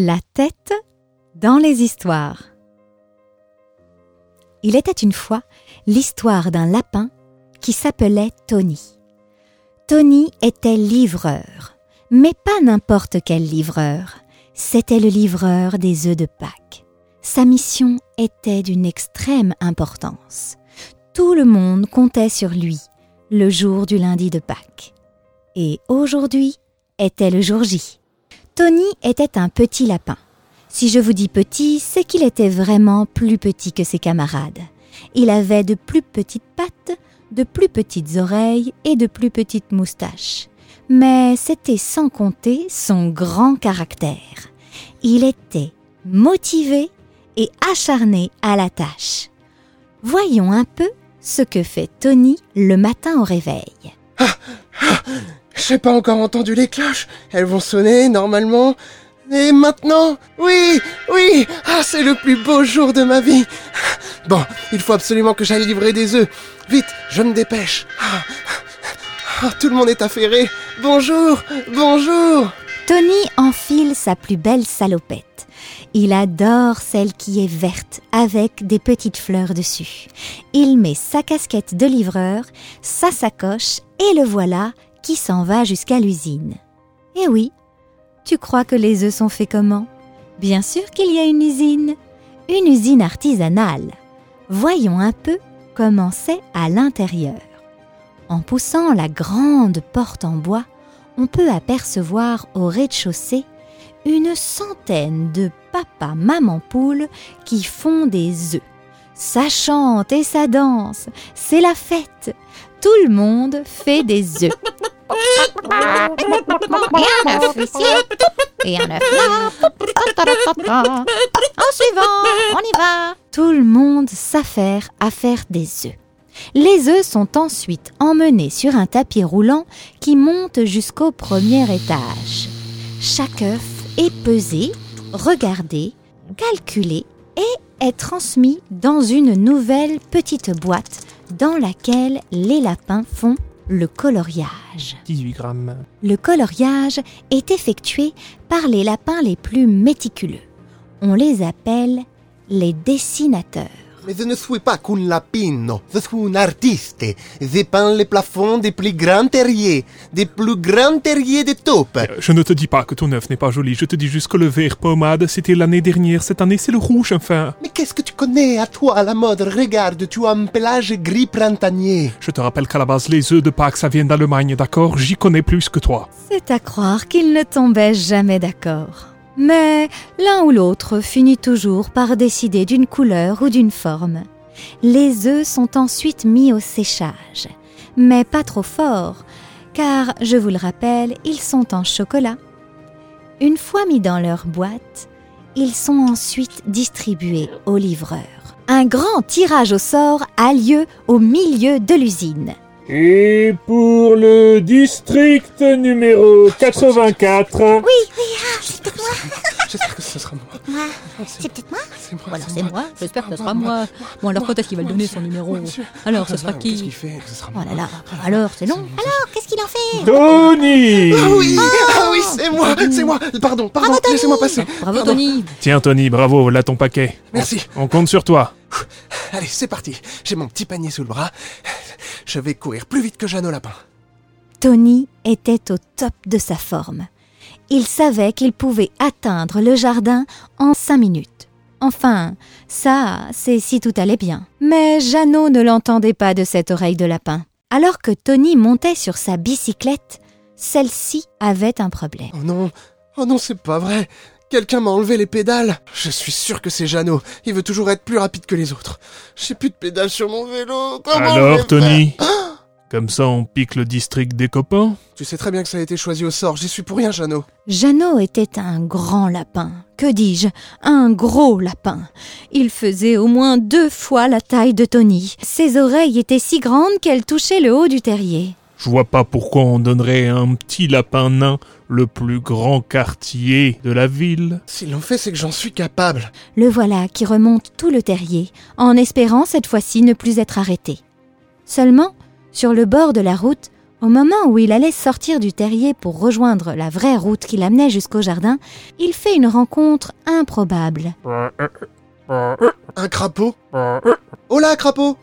La tête dans les histoires. Il était une fois l'histoire d'un lapin qui s'appelait Tony. Tony était livreur, mais pas n'importe quel livreur. C'était le livreur des œufs de Pâques. Sa mission était d'une extrême importance. Tout le monde comptait sur lui le jour du lundi de Pâques. Et aujourd'hui était le jour J. Tony était un petit lapin. Si je vous dis petit, c'est qu'il était vraiment plus petit que ses camarades. Il avait de plus petites pattes, de plus petites oreilles et de plus petites moustaches. Mais c'était sans compter son grand caractère. Il était motivé et acharné à la tâche. Voyons un peu ce que fait Tony le matin au réveil. J'ai pas encore entendu les cloches. Elles vont sonner normalement. Et maintenant? Oui, oui Ah, c'est le plus beau jour de ma vie Bon, il faut absolument que j'aille livrer des œufs. Vite, je me dépêche. Ah, ah, tout le monde est affairé. Bonjour, bonjour Tony enfile sa plus belle salopette. Il adore celle qui est verte avec des petites fleurs dessus. Il met sa casquette de livreur, sa sacoche et le voilà qui s'en va jusqu'à l'usine. Eh oui, tu crois que les œufs sont faits comment? Bien sûr qu'il y a une usine, une usine artisanale. Voyons un peu comment c'est à l'intérieur. En poussant la grande porte en bois, on peut apercevoir au rez-de-chaussée une centaine de papa maman poules qui font des œufs. Ça chante et ça danse, c'est la fête. Tout le monde fait des œufs. Et un œuf ici, et un œuf là. En suivant, on y va. Tout le monde s'affaire à faire des œufs. Les œufs sont ensuite emmenés sur un tapis roulant qui monte jusqu'au premier étage. Chaque œuf est pesé, regardé, calculé et est transmis dans une nouvelle petite boîte dans laquelle les lapins font le coloriage. 18 grammes. Le coloriage est effectué par les lapins les plus méticuleux. On les appelle les dessinateurs. Mais je ne suis pas qu'un lapino, je suis un artiste. Je peins les plafonds des plus grands terriers, des plus grands terriers de taupes. Je ne te dis pas que ton œuf n'est pas joli, je te dis juste que le vert pommade, c'était l'année dernière, cette année c'est le rouge enfin. Mais qu'est-ce que tu connais à toi à la mode? Regarde, tu as un pelage gris printanier. Je te rappelle qu'à la base les œufs de Pâques ça vient d'Allemagne, d'accord? J'y connais plus que toi. C'est à croire qu'ils ne tombaient jamais d'accord. Mais l'un ou l'autre finit toujours par décider d'une couleur ou d'une forme. Les œufs sont ensuite mis au séchage, mais pas trop fort, car, je vous le rappelle, ils sont en chocolat. Une fois mis dans leur boîte, ils sont ensuite distribués aux livreurs. Un grand tirage au sort a lieu au milieu de l'usine. Et pour le district numéro 84, Oui, oui, c'est peut-être moi. J'espère que ce sera moi. Moi, c'est peut-être moi. C'est moi. Voilà, c'est moi, j'espère que ce sera moi. Bon, alors quand est-ce qu'il va le donner son numéro. Alors, ce Ah, sera non, Qu'est-ce qu'il qui fait Ce sera Oh moi. là là, alors c'est long Alors, qu'est-ce qu'il en fait Tony Ah oui, ah oui, c'est moi, c'est moi. Pardon, pardon, laissez-moi passer. Bravo Tony Tiens Tony, bravo, là ton paquet. Merci. On compte sur toi. Allez, c'est parti. J'ai mon petit panier sous le bras. Je vais courir plus vite que Jeanne au lapin. Tony était au top de sa forme. Il savait qu'il pouvait atteindre le jardin en cinq minutes. Enfin, ça, c'est si tout allait bien. Mais Jeannot ne l'entendait pas de cette oreille de lapin. Alors que Tony montait sur sa bicyclette, celle-ci avait un problème. Oh non, oh non, c'est pas vrai. Quelqu'un m'a enlevé les pédales. Je suis sûr que c'est Jeannot. Il veut toujours être plus rapide que les autres. J'ai plus de pédales sur mon vélo. Comment Alors Tony Comme ça on pique le district des copains Tu sais très bien que ça a été choisi au sort. J'y suis pour rien, Jeannot. Jeannot était un grand lapin. Que dis-je? Un gros lapin. Il faisait au moins deux fois la taille de Tony. Ses oreilles étaient si grandes qu'elles touchaient le haut du terrier. Je vois pas pourquoi on donnerait à un petit lapin nain le plus grand quartier de la ville. S'ils l'ont fait, c'est que j'en suis capable. Le voilà qui remonte tout le terrier, en espérant cette fois-ci ne plus être arrêté. Seulement, sur le bord de la route, Au moment où il allait sortir du terrier pour rejoindre la vraie route qui l'amenait jusqu'au jardin, il fait une rencontre improbable. Un crapaud? Hola, crapaud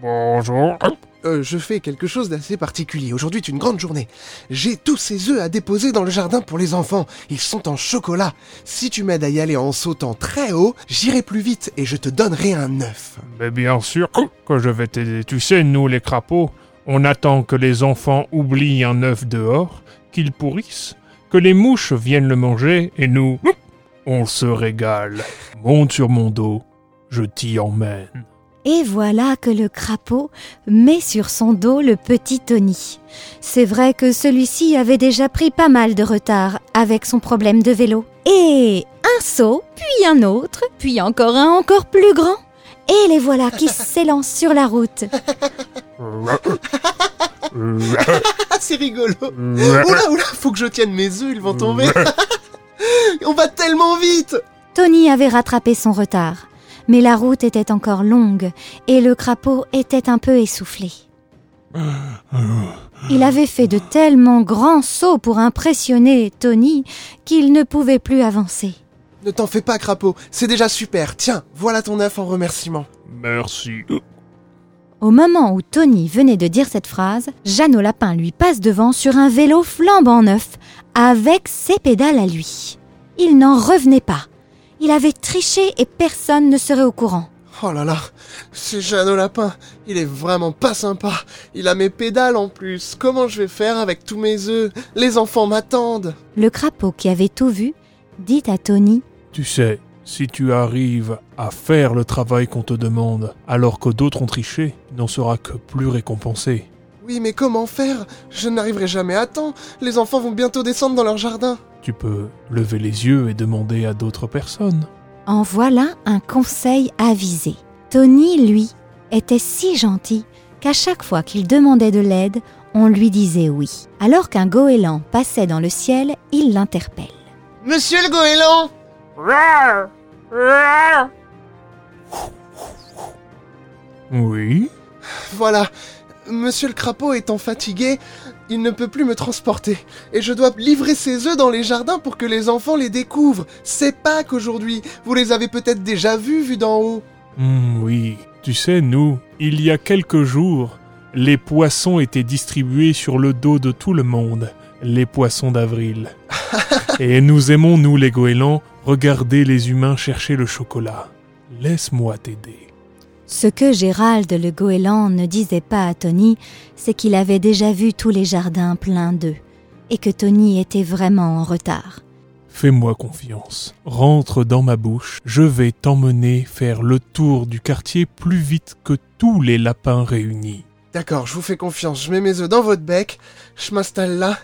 Bonjour. Euh, je fais quelque chose d'assez particulier. Aujourd'hui est une grande journée. J'ai tous ces œufs à déposer dans le jardin pour les enfants. Ils sont en chocolat. Si tu m'aides à y aller en sautant très haut, j'irai plus vite et je te donnerai un œuf. Mais bien sûr que je vais t'aider. Tu sais, nous les crapauds, on attend que les enfants oublient un œuf dehors, qu'ils pourrissent, que les mouches viennent le manger, et nous, on se régale. Monte sur mon dos, je t'y emmène. Et voilà que le crapaud met sur son dos le petit Tony. C'est vrai que celui-ci avait déjà pris pas mal de retard avec son problème de vélo. Et un saut, puis un autre, puis encore un encore plus grand. Et les voilà qui s'élancent sur la route. C'est rigolo. Oula, oula, faut que je tienne mes œufs, ils vont tomber. On va tellement vite Tony avait rattrapé son retard, mais la route était encore longue et le crapaud était un peu essoufflé. Il avait fait de tellement grands sauts pour impressionner Tony qu'il ne pouvait plus avancer. Ne t'en fais pas, crapaud, c'est déjà super. Tiens, voilà ton œuf en remerciement. Merci. Au moment où Tony venait de dire cette phrase, Jeannot Lapin lui passe devant sur un vélo flambant neuf, avec ses pédales à lui. Il n'en revenait pas. Il avait triché et personne ne serait au courant. Oh là là, c'est Jeannot Lapin. Il est vraiment pas sympa. Il a mes pédales en plus. Comment je vais faire avec tous mes œufs? Les enfants m'attendent. Le crapaud qui avait tout vu dit à Tony Tu sais, si tu arrives à faire le travail qu'on te demande, alors que d'autres ont triché, tu n'en seras que plus récompensé. Oui, mais comment faire? Je n'arriverai jamais à temps. Les enfants vont bientôt descendre dans leur jardin. Tu peux lever les yeux et demander à d'autres personnes. En voilà un conseil avisé. Tony, lui, était si gentil qu'à chaque fois qu'il demandait de l'aide, on lui disait oui. Alors qu'un goéland passait dans le ciel, il l'interpelle. Monsieur le goéland Oui Voilà. Monsieur le crapaud étant fatigué, il ne peut plus me transporter. Et je dois livrer ses œufs dans les jardins pour que les enfants les découvrent. C'est Pâques aujourd'hui. Vous les avez peut-être déjà vus, vus d'en haut. Hmm, oui. Tu sais, nous, il y a quelques jours, les poissons étaient distribués sur le dos de tout le monde, les poissons d'avril. Et nous aimons, nous les goélands, regarder les humains chercher le chocolat. Laisse-moi t'aider. Ce que Gérald le goéland ne disait pas à Tony, c'est qu'il avait déjà vu tous les jardins pleins d'œufs, et que Tony était vraiment en retard. Fais-moi confiance. Rentre dans ma bouche, je vais t'emmener faire le tour du quartier plus vite que tous les lapins réunis. D'accord, je vous fais confiance. Je mets mes œufs dans votre bec, je m'installe là,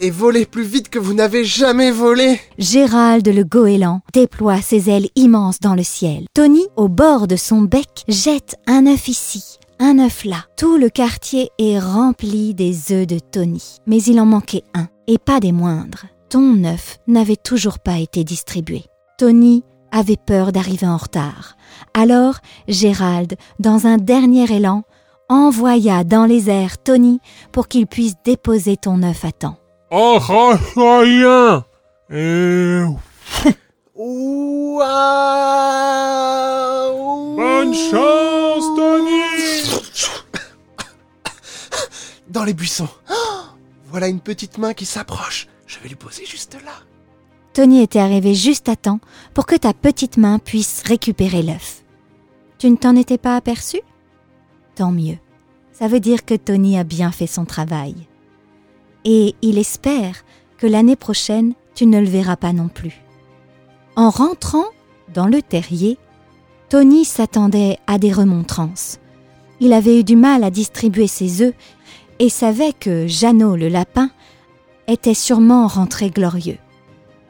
et volez plus vite que vous n'avez jamais volé. Gérald le goéland déploie ses ailes immenses dans le ciel. Tony, au bord de son bec, jette un œuf ici, un œuf là. Tout le quartier est rempli des œufs de Tony. Mais il en manquait un, et pas des moindres. Ton œuf n'avait toujours pas été distribué. Tony avait peur d'arriver en retard. Alors, Gérald, dans un dernier élan, envoya dans les airs Tony pour qu'il puisse déposer ton œuf à temps. Oh, rien Et... Waouh Bonne chance, Tony Dans les buissons. Oh voilà une petite main qui s'approche. Je vais lui poser juste là. Tony était arrivé juste à temps pour que ta petite main puisse récupérer l'œuf. Tu ne t'en étais pas aperçu? Tant mieux. Ça veut dire que Tony a bien fait son travail. Et il espère que l'année prochaine, tu ne le verras pas non plus. En rentrant dans le terrier, Tony s'attendait à des remontrances. Il avait eu du mal à distribuer ses œufs et savait que Jeannot le lapin était sûrement rentré glorieux.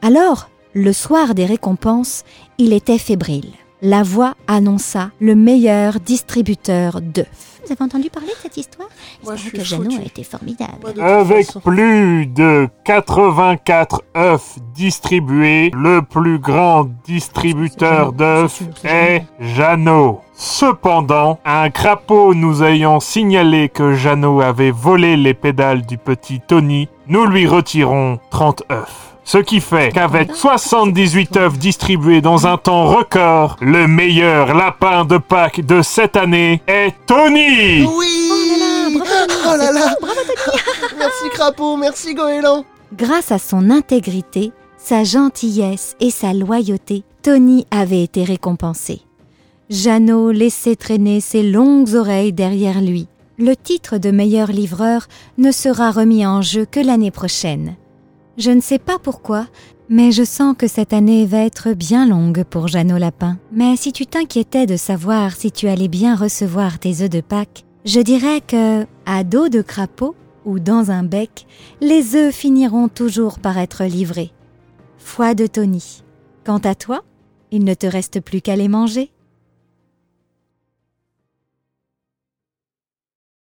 Alors, le soir des récompenses, il était fébrile. La voix annonça le meilleur distributeur d'œufs. Vous avez entendu parler de cette histoire? Moi, je que Jeannot a été formidable. Avec plus de 84 œufs distribués, le plus grand distributeur d'œufs est Jeannot. Cependant, un crapaud nous ayant signalé que Jeannot avait volé les pédales du petit Tony, nous lui retirons 30 œufs. Ce qui fait qu'avec 78 œufs distribués dans un temps record, le meilleur lapin de Pâques de cette année est Tony. Oui. Oh là là Merci Crapaud, merci Goéland. Grâce à son intégrité, sa gentillesse et sa loyauté, Tony avait été récompensé. Jeannot laissait traîner ses longues oreilles derrière lui. Le titre de meilleur livreur ne sera remis en jeu que l'année prochaine. Je ne sais pas pourquoi, mais je sens que cette année va être bien longue pour Jeannot Lapin. Mais si tu t'inquiétais de savoir si tu allais bien recevoir tes œufs de Pâques, je dirais que, à dos de crapaud ou dans un bec, les œufs finiront toujours par être livrés. Foi de Tony. Quant à toi, il ne te reste plus qu'à les manger.